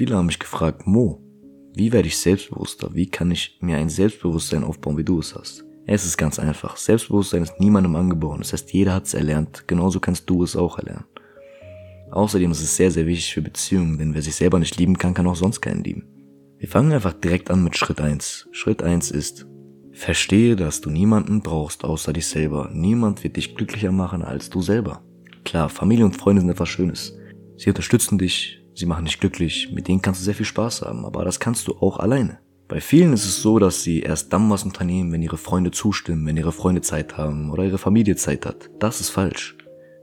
Viele haben mich gefragt, Mo, wie werde ich selbstbewusster? Wie kann ich mir ein Selbstbewusstsein aufbauen, wie du es hast? Es ist ganz einfach. Selbstbewusstsein ist niemandem angeboren. Das heißt, jeder hat es erlernt. Genauso kannst du es auch erlernen. Außerdem ist es sehr, sehr wichtig für Beziehungen, denn wer sich selber nicht lieben kann, kann auch sonst keinen lieben. Wir fangen einfach direkt an mit Schritt eins. Schritt eins ist, verstehe, dass du niemanden brauchst außer dich selber. Niemand wird dich glücklicher machen als du selber. Klar, Familie und Freunde sind etwas Schönes. Sie unterstützen dich, sie machen dich glücklich, mit denen kannst du sehr viel Spaß haben, aber das kannst du auch alleine. Bei vielen ist es so, dass sie erst dann was unternehmen, wenn ihre Freunde zustimmen, wenn ihre Freunde Zeit haben oder ihre Familie Zeit hat. Das ist falsch.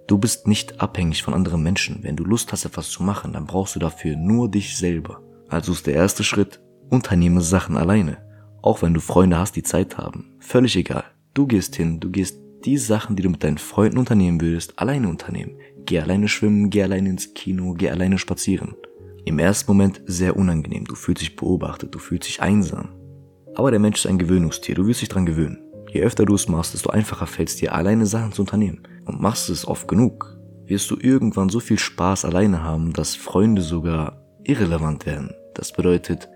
Du bist nicht abhängig von anderen Menschen. Wenn du Lust hast, etwas zu machen, dann brauchst du dafür nur dich selber. Also ist der erste Schritt, unternehme Sachen alleine. Auch wenn du Freunde hast, die Zeit haben. Völlig egal. Du gehst hin, du gehst die Sachen, die du mit deinen Freunden unternehmen würdest, alleine unternehmen. Geh alleine schwimmen, geh alleine ins Kino, geh alleine spazieren. Im ersten Moment sehr unangenehm, du fühlst dich beobachtet, du fühlst dich einsam. Aber der Mensch ist ein Gewöhnungstier, du wirst dich dran gewöhnen. Je öfter du es machst, desto einfacher fällt es dir, alleine Sachen zu unternehmen. Und machst es oft genug, wirst du irgendwann so viel Spaß alleine haben, dass Freunde sogar irrelevant werden. Das bedeutet,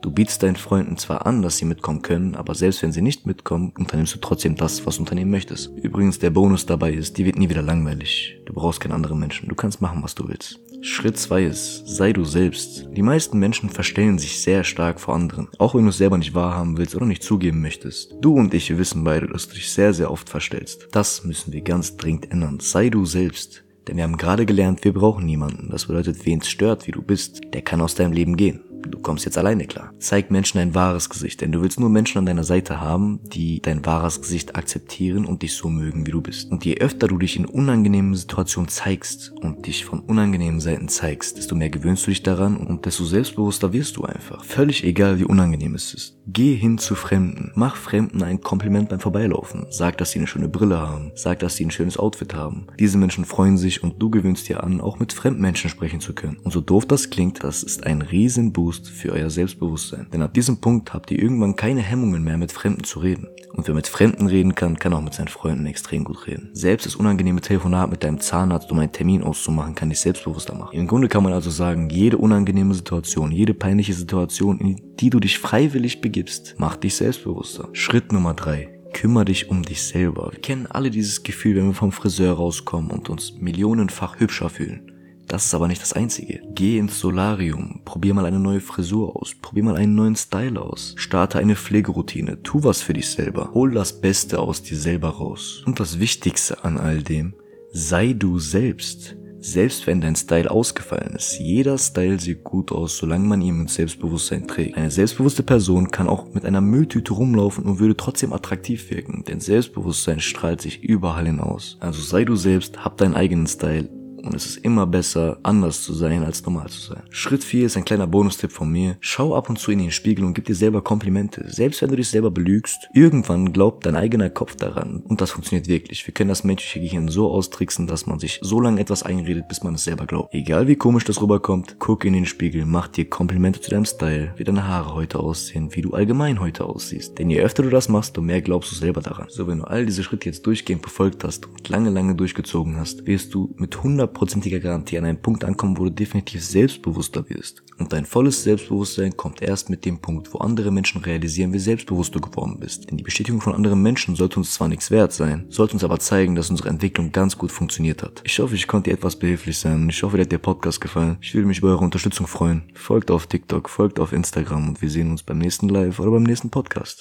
Du bietest deinen Freunden zwar an, dass sie mitkommen können, aber selbst wenn sie nicht mitkommen, unternimmst du trotzdem das, was du unternehmen möchtest. Übrigens, der Bonus dabei ist, die wird nie wieder langweilig. Du brauchst keinen anderen Menschen. Du kannst machen, was du willst. Schritt zwei ist, sei du selbst. Die meisten Menschen verstellen sich sehr stark vor anderen. Auch wenn du es selber nicht wahrhaben willst oder nicht zugeben möchtest. Du und ich, wissen beide, dass du dich sehr, sehr oft verstellst. Das müssen wir ganz dringend ändern. Sei du selbst. Denn wir haben gerade gelernt, wir brauchen niemanden. Das bedeutet, wen es stört, wie du bist, der kann aus deinem Leben gehen. Du kommst jetzt alleine klar. Zeig Menschen dein wahres Gesicht, denn du willst nur Menschen an deiner Seite haben, die dein wahres Gesicht akzeptieren und dich so mögen, wie du bist. Und je öfter du dich in unangenehmen Situationen zeigst und dich von unangenehmen Seiten zeigst, desto mehr gewöhnst du dich daran und desto selbstbewusster wirst du einfach. Völlig egal, wie unangenehm es ist. Geh hin zu Fremden. Mach Fremden ein Kompliment beim Vorbeilaufen. Sag, dass sie eine schöne Brille haben. Sag, dass sie ein schönes Outfit haben. Diese Menschen freuen sich und du gewöhnst dir an, auch mit Fremdmenschen sprechen zu können. Und so doof das klingt, das ist ein riesen Boost für euer Selbstbewusstsein. Denn ab diesem Punkt habt ihr irgendwann keine Hemmungen mehr, mit Fremden zu reden. Und wer mit Fremden reden kann, kann auch mit seinen Freunden extrem gut reden. Selbst das unangenehme Telefonat mit deinem Zahnarzt, um einen Termin auszumachen, kann dich selbstbewusster machen. Im Grunde kann man also sagen, jede unangenehme Situation, jede peinliche Situation, in die du dich freiwillig begibst, macht dich selbstbewusster. Schritt Nummer drei. Kümmer dich um dich selber. Wir kennen alle dieses Gefühl, wenn wir vom Friseur rauskommen und uns millionenfach hübscher fühlen. Das ist aber nicht das Einzige. Geh ins Solarium, probier mal eine neue Frisur aus, probier mal einen neuen Style aus, starte eine Pflegeroutine, tu was für dich selber, hol das Beste aus dir selber raus. Und das Wichtigste an all dem, sei du selbst. Selbst wenn dein Style ausgefallen ist, jeder Style sieht gut aus, solange man ihn mit Selbstbewusstsein trägt. Eine selbstbewusste Person kann auch mit einer Mülltüte rumlaufen und würde trotzdem attraktiv wirken, denn Selbstbewusstsein strahlt sich überall hinaus. Also sei du selbst, hab deinen eigenen Style, und es ist immer besser, anders zu sein, als normal zu sein. Schritt 4 ist ein kleiner Bonustipp von mir. Schau ab und zu in den Spiegel und gib dir selber Komplimente. Selbst wenn du dich selber belügst, irgendwann glaubt dein eigener Kopf daran. Und das funktioniert wirklich. Wir können das menschliche Gehirn so austricksen, dass man sich so lange etwas einredet, bis man es selber glaubt. Egal wie komisch das rüberkommt, guck in den Spiegel, mach dir Komplimente zu deinem Style, wie deine Haare heute aussehen, wie du allgemein heute aussiehst. Denn je öfter du das machst, desto mehr glaubst du selber daran. So, wenn du all diese Schritte jetzt durchgehend befolgt hast und lange, lange durchgezogen hast, wirst du mit 100 hundertprozentiger Garantie an einen Punkt ankommen, wo du definitiv selbstbewusster wirst. Und dein volles Selbstbewusstsein kommt erst mit dem Punkt, wo andere Menschen realisieren, wie selbstbewusst du geworden bist. Denn die Bestätigung von anderen Menschen sollte uns zwar nichts wert sein, sollte uns aber zeigen, dass unsere Entwicklung ganz gut funktioniert hat. Ich hoffe, ich konnte dir etwas behilflich sein. Ich hoffe, dir hat der Podcast gefallen. Ich würde mich über eure Unterstützung freuen. Folgt auf TikTok, folgt auf Instagram und wir sehen uns beim nächsten Live oder beim nächsten Podcast.